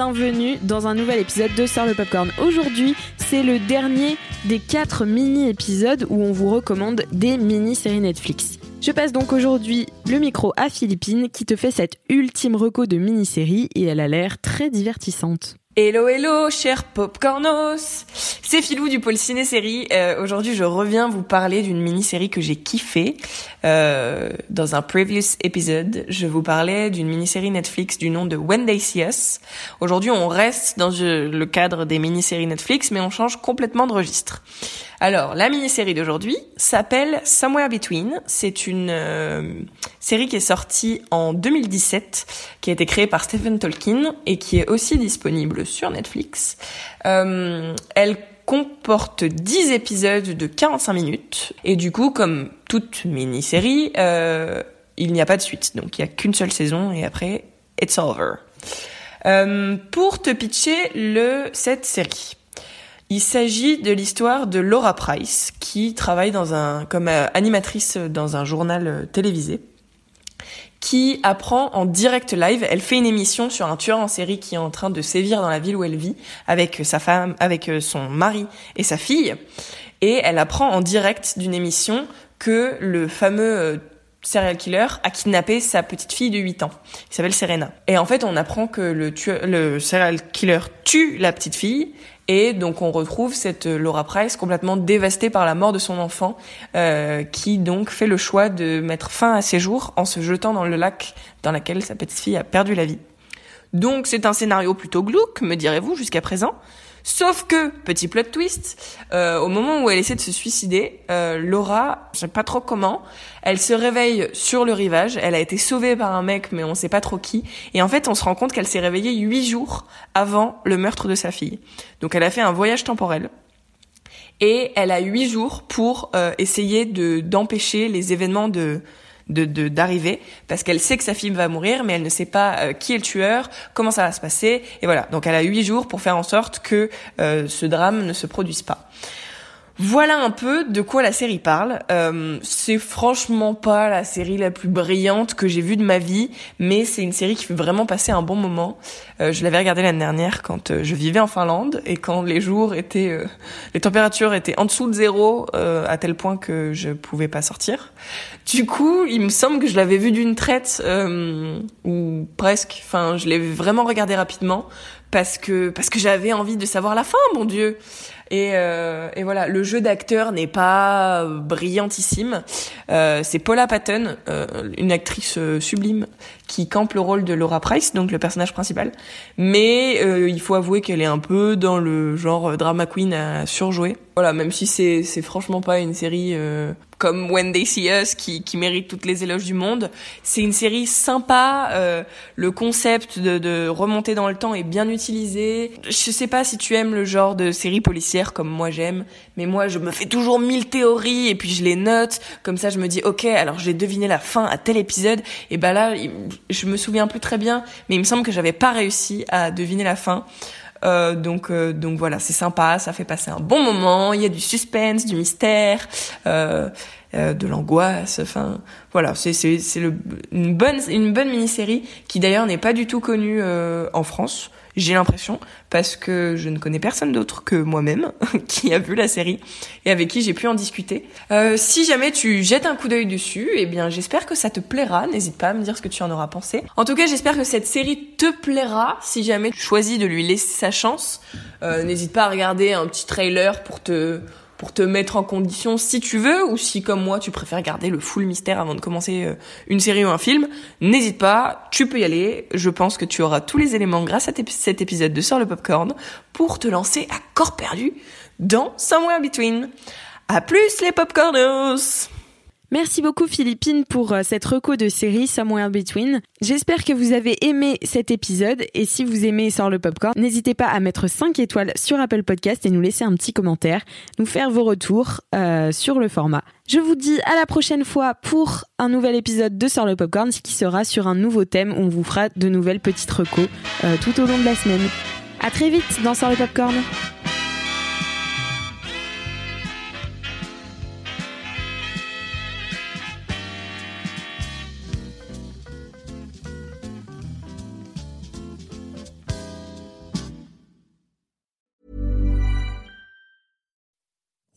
bienvenue dans un nouvel épisode de Sœur le Popcorn. Aujourd'hui, c'est le dernier des quatre mini-épisodes où on vous recommande des mini-séries Netflix. Je passe donc aujourd'hui le micro à Philippine qui te fait cette ultime reco de mini-série et elle a l'air très divertissante. Hello hello chers popcornos C'est Philou du pôle ciné-série. Euh, Aujourd'hui je reviens vous parler d'une mini-série que j'ai kiffée. Euh, dans un previous épisode, je vous parlais d'une mini-série Netflix du nom de When They See Us. Aujourd'hui on reste dans le cadre des mini-séries Netflix mais on change complètement de registre. Alors, la mini-série d'aujourd'hui s'appelle Somewhere Between. C'est une euh, série qui est sortie en 2017, qui a été créée par Stephen Tolkien et qui est aussi disponible sur Netflix. Euh, elle comporte 10 épisodes de 45 minutes et du coup, comme toute mini-série, euh, il n'y a pas de suite. Donc, il n'y a qu'une seule saison et après, it's over. Pour te pitcher le cette série. Il s'agit de l'histoire de Laura Price, qui travaille comme euh, animatrice dans un journal euh, télévisé, qui apprend en direct live. Elle fait une émission sur un tueur en série qui est en train de sévir dans la ville où elle vit, avec sa femme, avec euh, son mari et sa fille. Et elle apprend en direct d'une émission que le fameux serial killer a kidnappé sa petite fille de 8 ans, qui s'appelle Serena. Et en fait, on apprend que le, le serial killer tue la petite fille et donc on retrouve cette Laura Price complètement dévastée par la mort de son enfant, euh, qui donc fait le choix de mettre fin à ses jours en se jetant dans le lac dans lequel sa petite fille a perdu la vie. Donc c'est un scénario plutôt glauque, me direz-vous, jusqu'à présent. Sauf que, petit plot twist, euh, au moment où elle essaie de se suicider, euh, Laura, je sais pas trop comment, elle se réveille sur le rivage. Elle a été sauvée par un mec, mais on sait pas trop qui. Et en fait, on se rend compte qu'elle s'est réveillée huit jours avant le meurtre de sa fille. Donc, elle a fait un voyage temporel. Et elle a huit jours pour euh, essayer de d'empêcher les événements de de d'arriver parce qu'elle sait que sa fille va mourir mais elle ne sait pas euh, qui est le tueur, comment ça va se passer et voilà. Donc elle a huit jours pour faire en sorte que euh, ce drame ne se produise pas. Voilà un peu de quoi la série parle. Euh, c'est franchement pas la série la plus brillante que j'ai vue de ma vie, mais c'est une série qui fait vraiment passer un bon moment. Euh, je l'avais regardée l'année dernière quand euh, je vivais en Finlande et quand les jours étaient, euh, les températures étaient en dessous de zéro euh, à tel point que je pouvais pas sortir. Du coup, il me semble que je l'avais vue d'une traite ou presque. Enfin, je l'ai vraiment regardée rapidement parce que parce que j'avais envie de savoir la fin, mon Dieu. Et, euh, et voilà, le jeu d'acteur n'est pas brillantissime. Euh, c'est Paula Patton, euh, une actrice euh, sublime, qui campe le rôle de Laura Price, donc le personnage principal. Mais euh, il faut avouer qu'elle est un peu dans le genre drama queen à surjouer. Voilà, même si c'est c'est franchement pas une série euh, comme When They See Us qui, qui mérite toutes les éloges du monde. C'est une série sympa. Euh, le concept de, de remonter dans le temps est bien utilisé. Je sais pas si tu aimes le genre de série policière comme moi j'aime, mais moi je me fais toujours mille théories et puis je les note. Comme ça je me dis ok alors j'ai deviné la fin à tel épisode et bah là je me souviens plus très bien, mais il me semble que j'avais pas réussi à deviner la fin. Euh, donc euh, donc voilà, c'est sympa, ça fait passer un bon moment. Il y a du suspense, du mystère, euh, euh de l'angoisse. Enfin voilà, c'est c'est une bonne une bonne mini série qui d'ailleurs n'est pas du tout connue euh, en France. J'ai l'impression parce que je ne connais personne d'autre que moi-même qui a vu la série et avec qui j'ai pu en discuter. Euh, si jamais tu jettes un coup d'œil dessus, eh bien j'espère que ça te plaira. N'hésite pas à me dire ce que tu en auras pensé. En tout cas, j'espère que cette série te plaira. Si jamais tu choisis de lui laisser sa chance, euh, n'hésite pas à regarder un petit trailer pour te pour te mettre en condition si tu veux ou si comme moi tu préfères garder le full mystère avant de commencer euh, une série ou un film, n'hésite pas, tu peux y aller. Je pense que tu auras tous les éléments grâce à cet épisode de Sort le Popcorn pour te lancer à corps perdu dans Somewhere Between. À plus les popcornos Merci beaucoup Philippine pour euh, cette reco de série Somewhere Between. J'espère que vous avez aimé cet épisode et si vous aimez Sort le Popcorn, n'hésitez pas à mettre 5 étoiles sur Apple Podcast et nous laisser un petit commentaire, nous faire vos retours euh, sur le format. Je vous dis à la prochaine fois pour un nouvel épisode de Sort le Popcorn qui sera sur un nouveau thème où on vous fera de nouvelles petites recos euh, tout au long de la semaine. À très vite dans Sort le Popcorn.